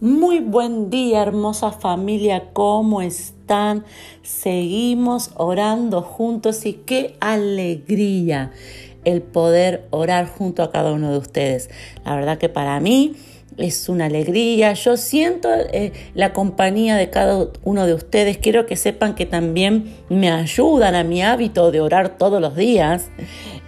Muy buen día, hermosa familia, ¿cómo están? Seguimos orando juntos y qué alegría el poder orar junto a cada uno de ustedes. La verdad que para mí es una alegría. Yo siento eh, la compañía de cada uno de ustedes. Quiero que sepan que también me ayudan a mi hábito de orar todos los días.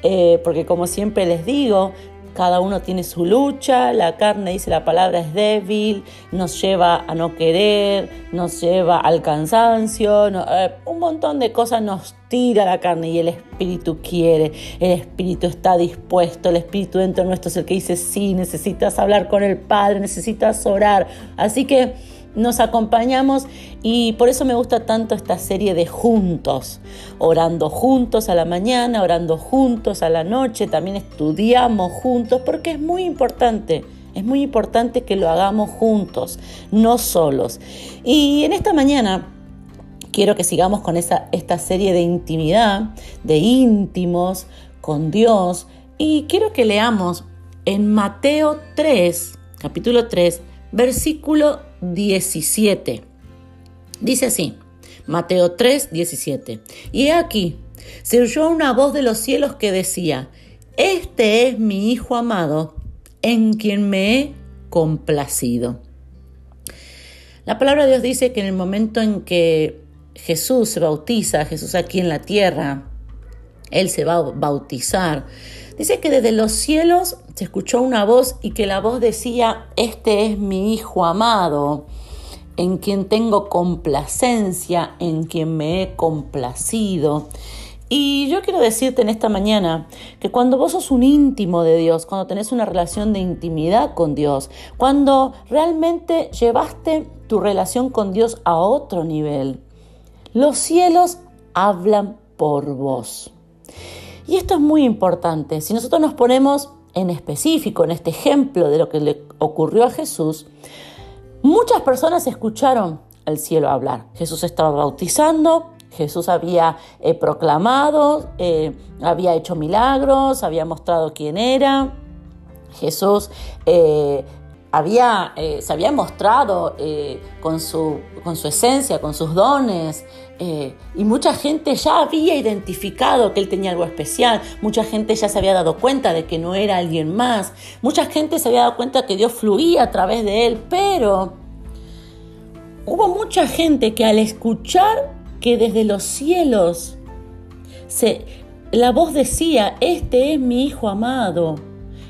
Eh, porque como siempre les digo, cada uno tiene su lucha, la carne dice la palabra es débil, nos lleva a no querer, nos lleva al cansancio, eh, un montón de cosas nos tira la carne y el espíritu quiere, el espíritu está dispuesto, el espíritu dentro de nuestro es el que dice sí, necesitas hablar con el Padre, necesitas orar. Así que nos acompañamos y por eso me gusta tanto esta serie de juntos, orando juntos a la mañana, orando juntos a la noche, también estudiamos juntos, porque es muy importante. Es muy importante que lo hagamos juntos, no solos. Y en esta mañana quiero que sigamos con esa, esta serie de intimidad, de íntimos con Dios. Y quiero que leamos en Mateo 3, capítulo 3, versículo 17. Dice así, Mateo 3, 17. Y aquí, se oyó una voz de los cielos que decía, Este es mi Hijo amado, en quien me he complacido. La palabra de Dios dice que en el momento en que Jesús se bautiza, Jesús aquí en la tierra, Él se va a bautizar, Dice que desde los cielos se escuchó una voz y que la voz decía, este es mi Hijo amado, en quien tengo complacencia, en quien me he complacido. Y yo quiero decirte en esta mañana que cuando vos sos un íntimo de Dios, cuando tenés una relación de intimidad con Dios, cuando realmente llevaste tu relación con Dios a otro nivel, los cielos hablan por vos. Y esto es muy importante. Si nosotros nos ponemos en específico en este ejemplo de lo que le ocurrió a Jesús, muchas personas escucharon al cielo hablar. Jesús estaba bautizando, Jesús había eh, proclamado, eh, había hecho milagros, había mostrado quién era. Jesús eh, había, eh, se había mostrado eh, con, su, con, su, esencia, con sus dones, eh, y mucha gente ya había identificado que él tenía algo especial, mucha gente ya se había dado cuenta de que no era alguien más, mucha gente se había dado cuenta que Dios fluía a través de él, pero hubo mucha gente que al escuchar que desde los cielos se, la voz decía, este es mi Hijo amado,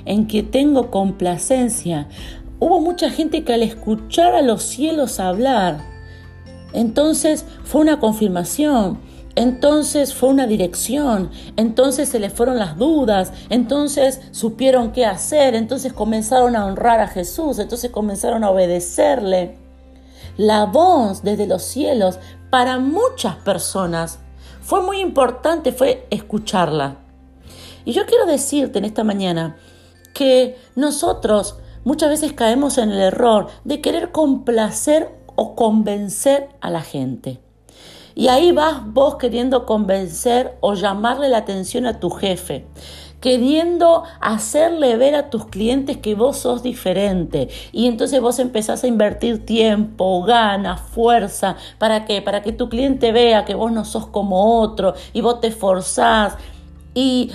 en que tengo complacencia, hubo mucha gente que al escuchar a los cielos hablar, entonces fue una confirmación, entonces fue una dirección, entonces se les fueron las dudas, entonces supieron qué hacer, entonces comenzaron a honrar a Jesús, entonces comenzaron a obedecerle. La voz desde los cielos para muchas personas fue muy importante, fue escucharla. Y yo quiero decirte en esta mañana que nosotros Muchas veces caemos en el error de querer complacer o convencer a la gente. Y ahí vas vos queriendo convencer o llamarle la atención a tu jefe, queriendo hacerle ver a tus clientes que vos sos diferente. Y entonces vos empezás a invertir tiempo, ganas, fuerza, ¿para qué? Para que tu cliente vea que vos no sos como otro y vos te esforzás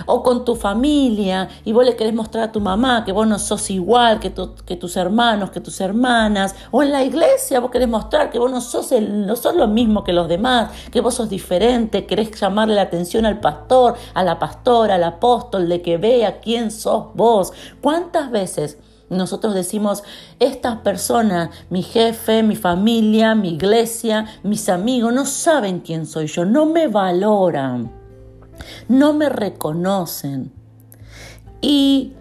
o con tu familia, y vos le querés mostrar a tu mamá que vos no sos igual que, que tus hermanos, que tus hermanas, o en la iglesia vos querés mostrar que vos no sos, el, no sos lo mismo que los demás, que vos sos diferente, querés llamarle la atención al pastor, a la pastora, al apóstol, de que vea quién sos vos. ¿Cuántas veces? Nosotros decimos, estas personas, mi jefe, mi familia, mi iglesia, mis amigos, no saben quién soy yo, no me valoran no me reconocen. Y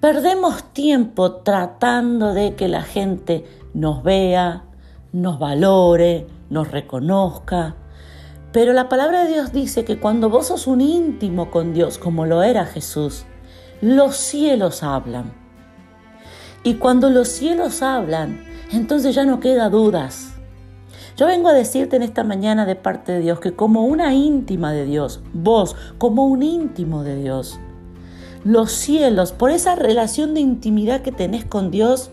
perdemos tiempo tratando de que la gente nos vea, nos valore, nos reconozca. Pero la palabra de Dios dice que cuando vos sos un íntimo con Dios, como lo era Jesús, los cielos hablan. Y cuando los cielos hablan, entonces ya no queda dudas. Yo vengo a decirte en esta mañana de parte de Dios que como una íntima de Dios, vos como un íntimo de Dios, los cielos, por esa relación de intimidad que tenés con Dios,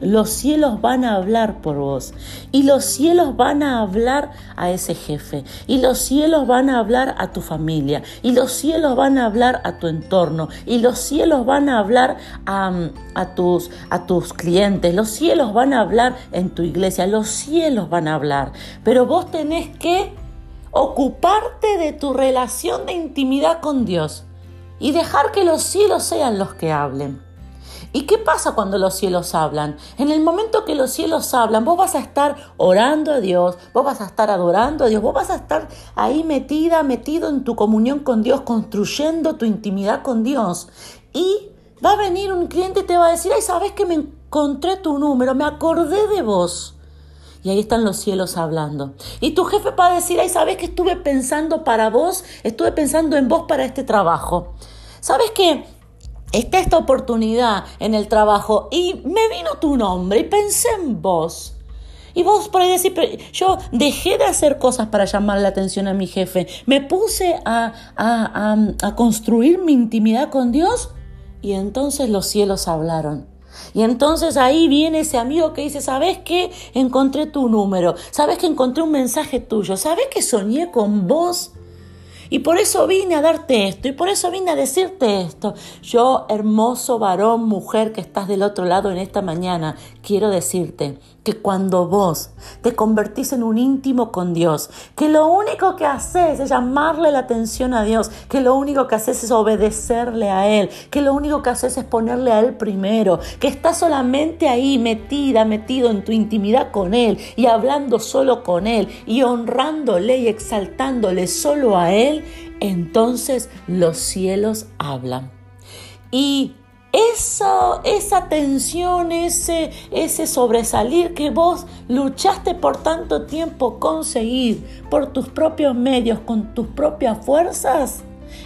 los cielos van a hablar por vos. Y los cielos van a hablar a ese jefe. Y los cielos van a hablar a tu familia. Y los cielos van a hablar a tu entorno. Y los cielos van a hablar a, tus, a tus clientes. Los cielos van a hablar en tu iglesia. Los cielos van a hablar. Pero vos tenés que ocuparte de tu relación de intimidad con Dios. Y dejar que los cielos sean los que hablen. ¿Y qué pasa cuando los cielos hablan? En el momento que los cielos hablan, vos vas a estar orando a Dios, vos vas a estar adorando a Dios, vos vas a estar ahí metida, metido en tu comunión con Dios, construyendo tu intimidad con Dios. Y va a venir un cliente y te va a decir, ay, sabes que me encontré tu número, me acordé de vos. Y ahí están los cielos hablando. Y tu jefe va a decir, ay, sabes que estuve pensando para vos, estuve pensando en vos para este trabajo. ¿Sabes qué? Está esta oportunidad en el trabajo y me vino tu nombre y pensé en vos. Y vos por ahí yo dejé de hacer cosas para llamar la atención a mi jefe, me puse a, a, a, construir mi intimidad con Dios y entonces los cielos hablaron. Y entonces ahí viene ese amigo que dice, ¿sabes qué? Encontré tu número, ¿sabes que encontré un mensaje tuyo? ¿Sabes que soñé con vos? Y por eso vine a darte esto, y por eso vine a decirte esto. Yo, hermoso varón, mujer que estás del otro lado en esta mañana, quiero decirte que cuando vos te convertís en un íntimo con Dios, que lo único que haces es llamarle la atención a Dios, que lo único que haces es obedecerle a Él, que lo único que haces es ponerle a Él primero, que estás solamente ahí metida, metido en tu intimidad con Él y hablando solo con Él y honrándole y exaltándole solo a Él, entonces los cielos hablan. Y eso, esa tensión, ese, ese sobresalir que vos luchaste por tanto tiempo conseguir por tus propios medios, con tus propias fuerzas,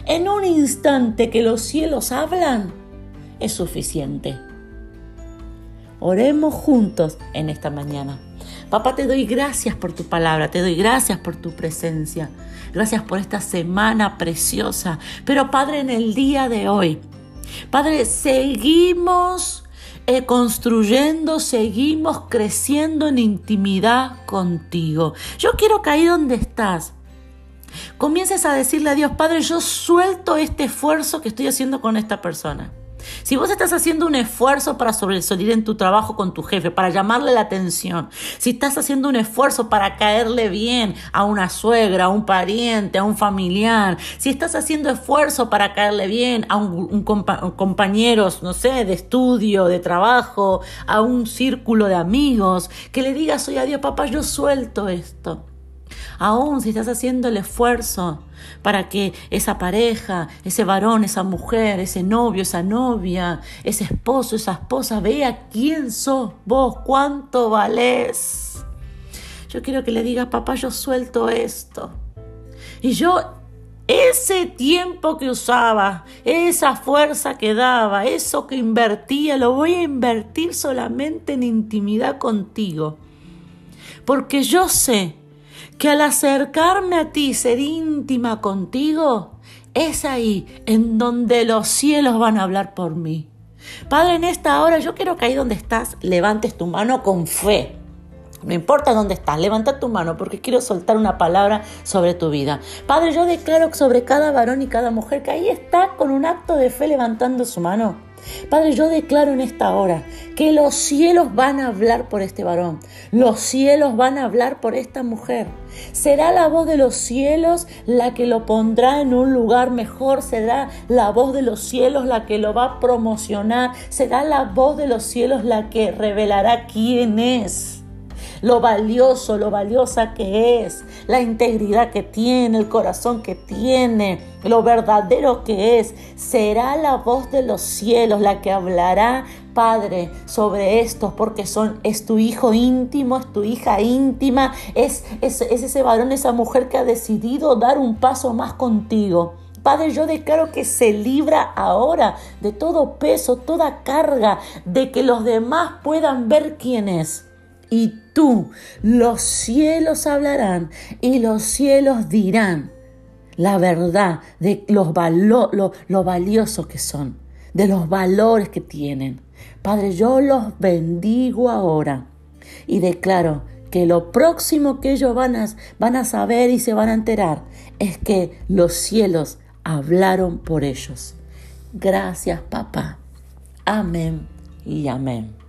en un instante que los cielos hablan, es suficiente. Oremos juntos en esta mañana. Papá, te doy gracias por tu palabra, te doy gracias por tu presencia, gracias por esta semana preciosa. Pero Padre, en el día de hoy, Padre, seguimos eh, construyendo, seguimos creciendo en intimidad contigo. Yo quiero que ahí donde estás, comiences a decirle a Dios, Padre, yo suelto este esfuerzo que estoy haciendo con esta persona. Si vos estás haciendo un esfuerzo para sobresalir en tu trabajo con tu jefe, para llamarle la atención, si estás haciendo un esfuerzo para caerle bien a una suegra, a un pariente, a un familiar, si estás haciendo esfuerzo para caerle bien a un, compañero, no sé, de estudio, de trabajo, a un círculo de amigos, que le digas, oye, adiós papá, yo suelto esto. Aún si estás haciendo el esfuerzo para que esa pareja, ese varón, esa mujer, ese novio, esa novia, ese esposo, esa esposa vea quién sos vos, cuánto valés. Yo quiero que le digas, papá, yo suelto esto. Y yo ese tiempo que usaba, esa fuerza que daba, eso que invertía, lo voy a invertir solamente en intimidad contigo. Porque yo sé que al acercarme a ti, ser íntima contigo, es ahí en donde los cielos van a hablar por mí. Padre, en esta hora yo quiero que ahí donde estás levantes tu mano con fe. No importa dónde estás, levanta tu mano porque quiero soltar una palabra sobre tu vida. Padre, yo declaro sobre cada varón y cada mujer que ahí está con un acto de fe levantando su mano Padre, yo declaro en esta hora que los cielos van a hablar por este varón, los cielos van a hablar por esta mujer. Será la voz de los cielos la que lo pondrá en un lugar mejor, será la voz de los cielos la que lo va a promocionar, será la voz de los cielos la que revelará quién es lo valioso, lo valiosa que es, la integridad que tiene, el corazón que tiene, lo verdadero que es. Será la voz de los cielos la que hablará, Padre, sobre esto, porque son, es tu hijo íntimo, es tu hija íntima, es, es, es ese varón, esa mujer que ha decidido dar un paso más contigo. Padre, yo declaro que se libra ahora de todo peso, toda carga, de que los demás puedan ver quién es y los cielos hablarán y los cielos dirán la verdad de los lo, lo valiosos que son, de los valores que tienen. Padre, yo los bendigo ahora y declaro que lo próximo que ellos van a, van a saber y se van a enterar es que los cielos hablaron por ellos. Gracias, papá. Amén y amén.